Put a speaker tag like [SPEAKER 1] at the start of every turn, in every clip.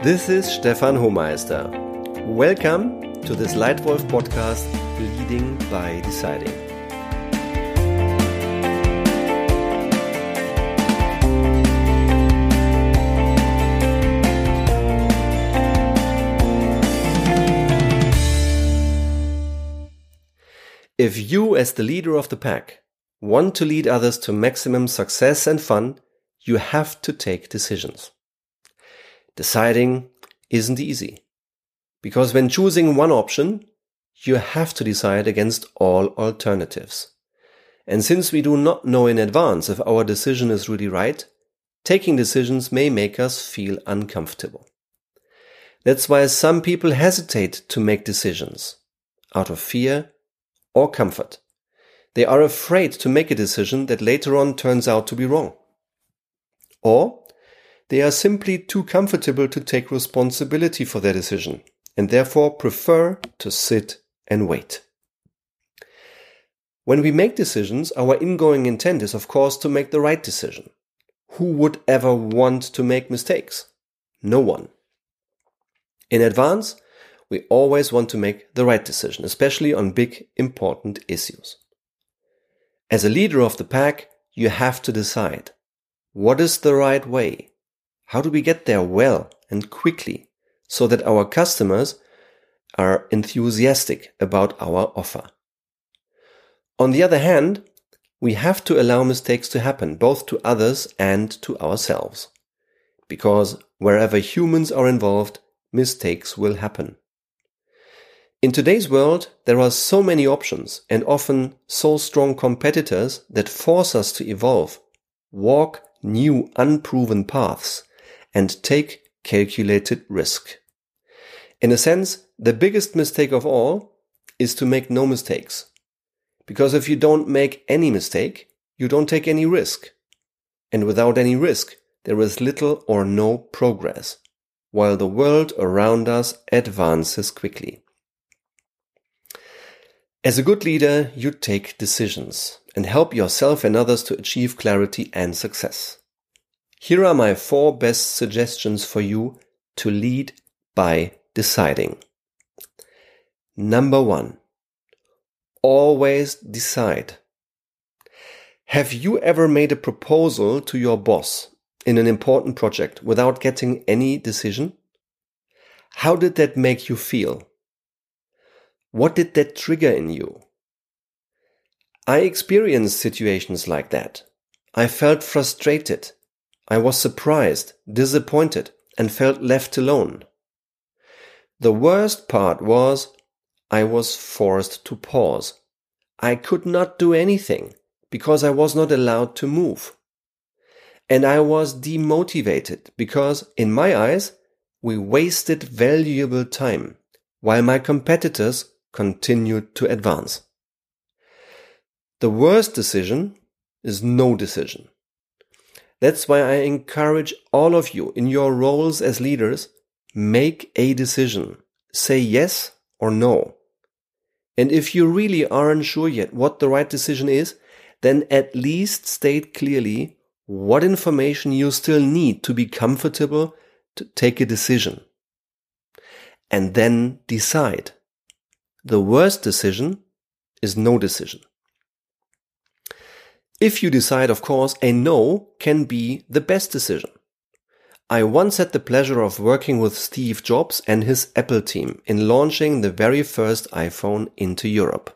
[SPEAKER 1] This is Stefan Hohmeister. Welcome to this Lightwolf podcast, Leading by Deciding. If you, as the leader of the pack, want to lead others to maximum success and fun, you have to take decisions. Deciding isn't easy. Because when choosing one option, you have to decide against all alternatives. And since we do not know in advance if our decision is really right, taking decisions may make us feel uncomfortable. That's why some people hesitate to make decisions out of fear or comfort. They are afraid to make a decision that later on turns out to be wrong. Or they are simply too comfortable to take responsibility for their decision and therefore prefer to sit and wait. When we make decisions, our ingoing intent is of course to make the right decision. Who would ever want to make mistakes? No one. In advance, we always want to make the right decision, especially on big, important issues. As a leader of the pack, you have to decide what is the right way? How do we get there well and quickly so that our customers are enthusiastic about our offer? On the other hand, we have to allow mistakes to happen both to others and to ourselves. Because wherever humans are involved, mistakes will happen. In today's world, there are so many options and often so strong competitors that force us to evolve, walk new unproven paths, and take calculated risk. In a sense, the biggest mistake of all is to make no mistakes. Because if you don't make any mistake, you don't take any risk. And without any risk, there is little or no progress, while the world around us advances quickly. As a good leader, you take decisions and help yourself and others to achieve clarity and success. Here are my four best suggestions for you to lead by deciding. Number one, always decide. Have you ever made a proposal to your boss in an important project without getting any decision? How did that make you feel? What did that trigger in you? I experienced situations like that. I felt frustrated. I was surprised, disappointed, and felt left alone. The worst part was I was forced to pause. I could not do anything because I was not allowed to move. And I was demotivated because, in my eyes, we wasted valuable time while my competitors continued to advance. The worst decision is no decision. That's why I encourage all of you in your roles as leaders, make a decision. Say yes or no. And if you really aren't sure yet what the right decision is, then at least state clearly what information you still need to be comfortable to take a decision. And then decide. The worst decision is no decision. If you decide, of course, a no can be the best decision. I once had the pleasure of working with Steve Jobs and his Apple team in launching the very first iPhone into Europe.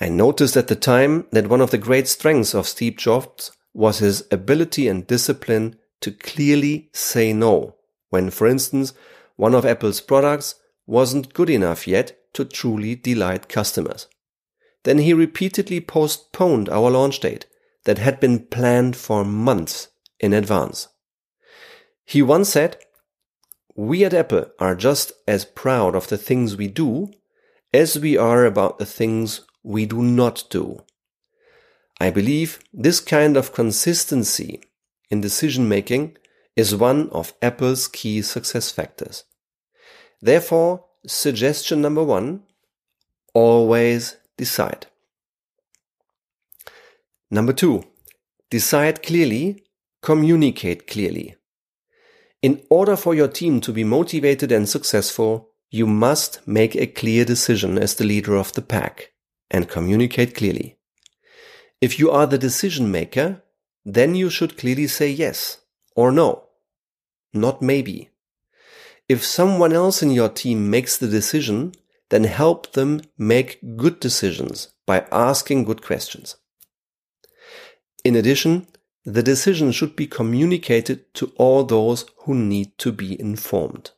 [SPEAKER 1] I noticed at the time that one of the great strengths of Steve Jobs was his ability and discipline to clearly say no when, for instance, one of Apple's products wasn't good enough yet to truly delight customers. Then he repeatedly postponed our launch date that had been planned for months in advance. He once said, we at Apple are just as proud of the things we do as we are about the things we do not do. I believe this kind of consistency in decision making is one of Apple's key success factors. Therefore, suggestion number one, always decide. Number two, decide clearly, communicate clearly. In order for your team to be motivated and successful, you must make a clear decision as the leader of the pack and communicate clearly. If you are the decision maker, then you should clearly say yes or no, not maybe. If someone else in your team makes the decision, then help them make good decisions by asking good questions. In addition, the decision should be communicated to all those who need to be informed.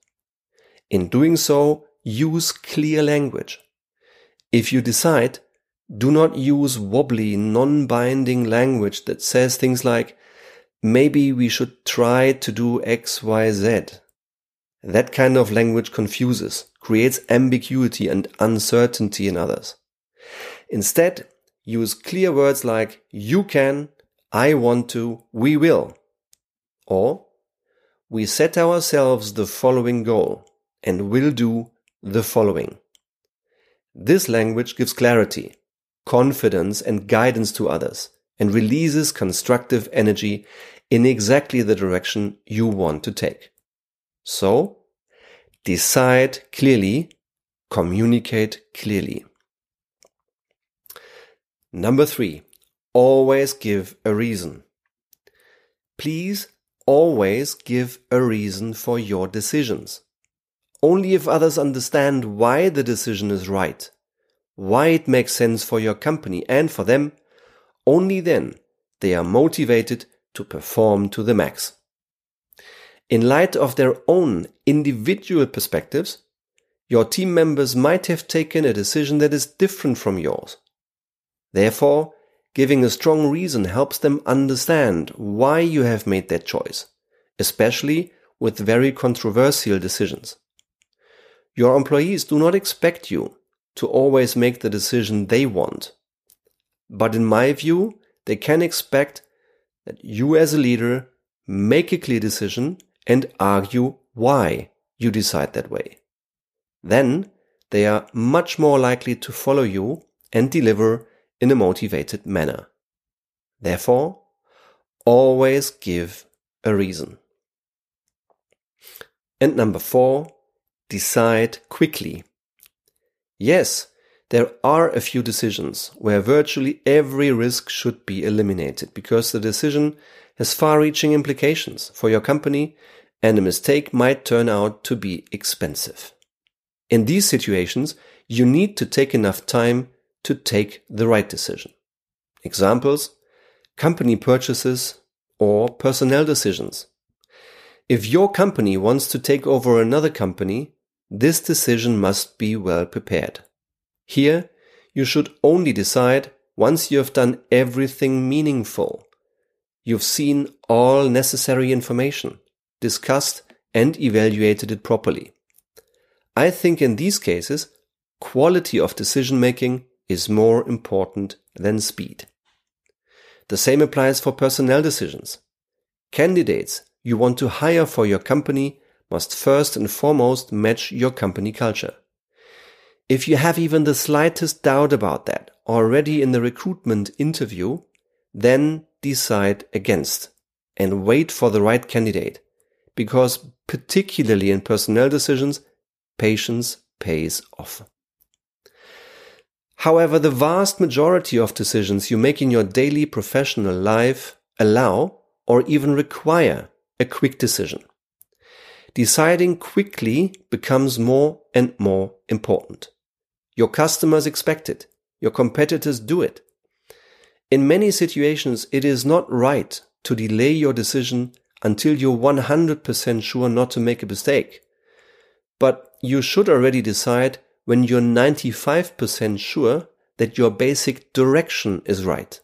[SPEAKER 1] In doing so, use clear language. If you decide, do not use wobbly, non-binding language that says things like, maybe we should try to do X, Y, Z. That kind of language confuses, creates ambiguity and uncertainty in others. Instead, use clear words like you can, I want to, we will. Or, we set ourselves the following goal and will do the following. This language gives clarity, confidence and guidance to others and releases constructive energy in exactly the direction you want to take. So, decide clearly, communicate clearly. Number three, always give a reason. Please always give a reason for your decisions. Only if others understand why the decision is right, why it makes sense for your company and for them, only then they are motivated to perform to the max. In light of their own individual perspectives, your team members might have taken a decision that is different from yours. Therefore, giving a strong reason helps them understand why you have made that choice, especially with very controversial decisions. Your employees do not expect you to always make the decision they want. But in my view, they can expect that you as a leader make a clear decision and argue why you decide that way. Then they are much more likely to follow you and deliver in a motivated manner. Therefore, always give a reason. And number four, decide quickly. Yes, there are a few decisions where virtually every risk should be eliminated because the decision has far reaching implications for your company and a mistake might turn out to be expensive. In these situations, you need to take enough time to take the right decision. Examples, company purchases or personnel decisions. If your company wants to take over another company, this decision must be well prepared. Here, you should only decide once you have done everything meaningful. You've seen all necessary information, discussed and evaluated it properly. I think in these cases, quality of decision making is more important than speed. The same applies for personnel decisions. Candidates you want to hire for your company must first and foremost match your company culture. If you have even the slightest doubt about that already in the recruitment interview, then decide against and wait for the right candidate. Because particularly in personnel decisions, patience pays off. However, the vast majority of decisions you make in your daily professional life allow or even require a quick decision. Deciding quickly becomes more and more important. Your customers expect it. Your competitors do it. In many situations, it is not right to delay your decision until you're 100% sure not to make a mistake. But you should already decide when you're 95% sure that your basic direction is right.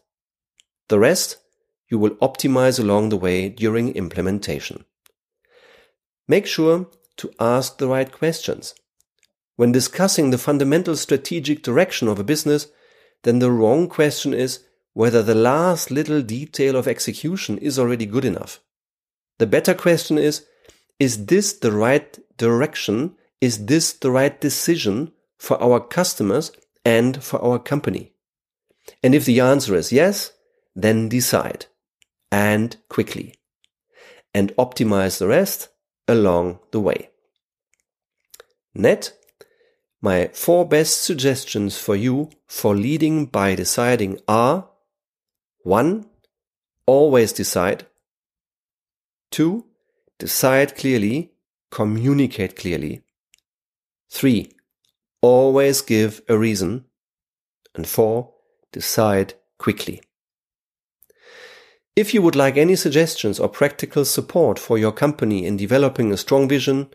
[SPEAKER 1] The rest you will optimize along the way during implementation. Make sure to ask the right questions. When discussing the fundamental strategic direction of a business, then the wrong question is whether the last little detail of execution is already good enough. The better question is, is this the right direction is this the right decision for our customers and for our company? And if the answer is yes, then decide and quickly and optimize the rest along the way. Net, my four best suggestions for you for leading by deciding are 1. Always decide. 2. Decide clearly, communicate clearly. 3. Always give a reason. And 4. Decide quickly. If you would like any suggestions or practical support for your company in developing a strong vision,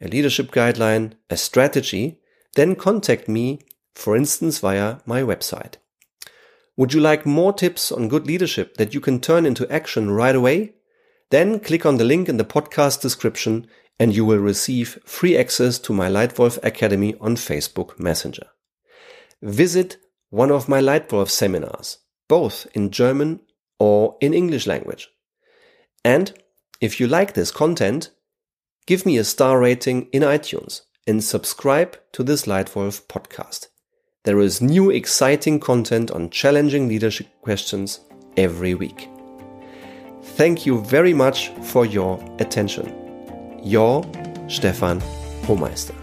[SPEAKER 1] a leadership guideline, a strategy, then contact me, for instance, via my website. Would you like more tips on good leadership that you can turn into action right away? Then click on the link in the podcast description and you will receive free access to my Lightwolf Academy on Facebook Messenger. Visit one of my Lightwolf seminars, both in German or in English language. And if you like this content, give me a star rating in iTunes and subscribe to this Lightwolf podcast. There is new exciting content on challenging leadership questions every week. Thank you very much for your attention. Your Stefan Hohmeister.